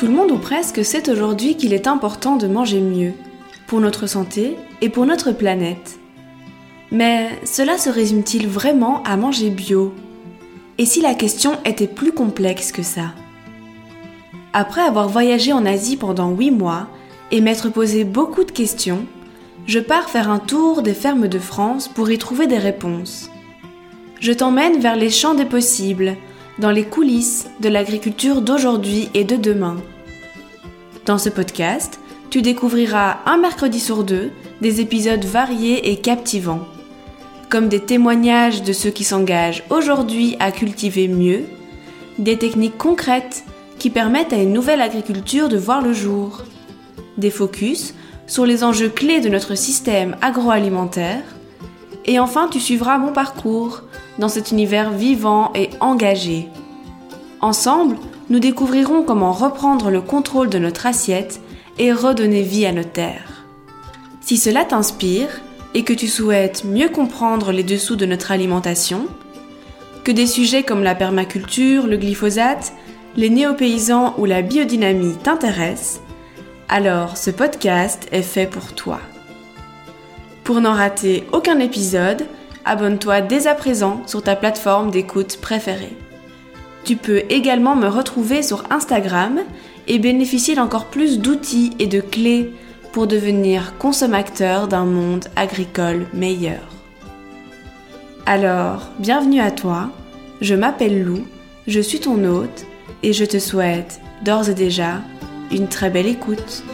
Tout le monde ou presque sait aujourd'hui qu'il est important de manger mieux, pour notre santé et pour notre planète. Mais cela se résume-t-il vraiment à manger bio? Et si la question était plus complexe que ça? Après avoir voyagé en Asie pendant 8 mois et m'être posé beaucoup de questions, je pars faire un tour des fermes de France pour y trouver des réponses. Je t'emmène vers les champs des possibles, dans les coulisses de l'agriculture d'aujourd'hui et de demain. Dans ce podcast, tu découvriras un mercredi sur deux des épisodes variés et captivants comme des témoignages de ceux qui s'engagent aujourd'hui à cultiver mieux, des techniques concrètes qui permettent à une nouvelle agriculture de voir le jour, des focus sur les enjeux clés de notre système agroalimentaire, et enfin tu suivras mon parcours dans cet univers vivant et engagé. Ensemble, nous découvrirons comment reprendre le contrôle de notre assiette et redonner vie à nos terres. Si cela t'inspire, et que tu souhaites mieux comprendre les dessous de notre alimentation, que des sujets comme la permaculture, le glyphosate, les néo-paysans ou la biodynamie t'intéressent, alors ce podcast est fait pour toi. Pour n'en rater aucun épisode, abonne-toi dès à présent sur ta plateforme d'écoute préférée. Tu peux également me retrouver sur Instagram et bénéficier d'encore plus d'outils et de clés pour devenir consommateur d'un monde agricole meilleur. Alors, bienvenue à toi, je m'appelle Lou, je suis ton hôte et je te souhaite d'ores et déjà une très belle écoute.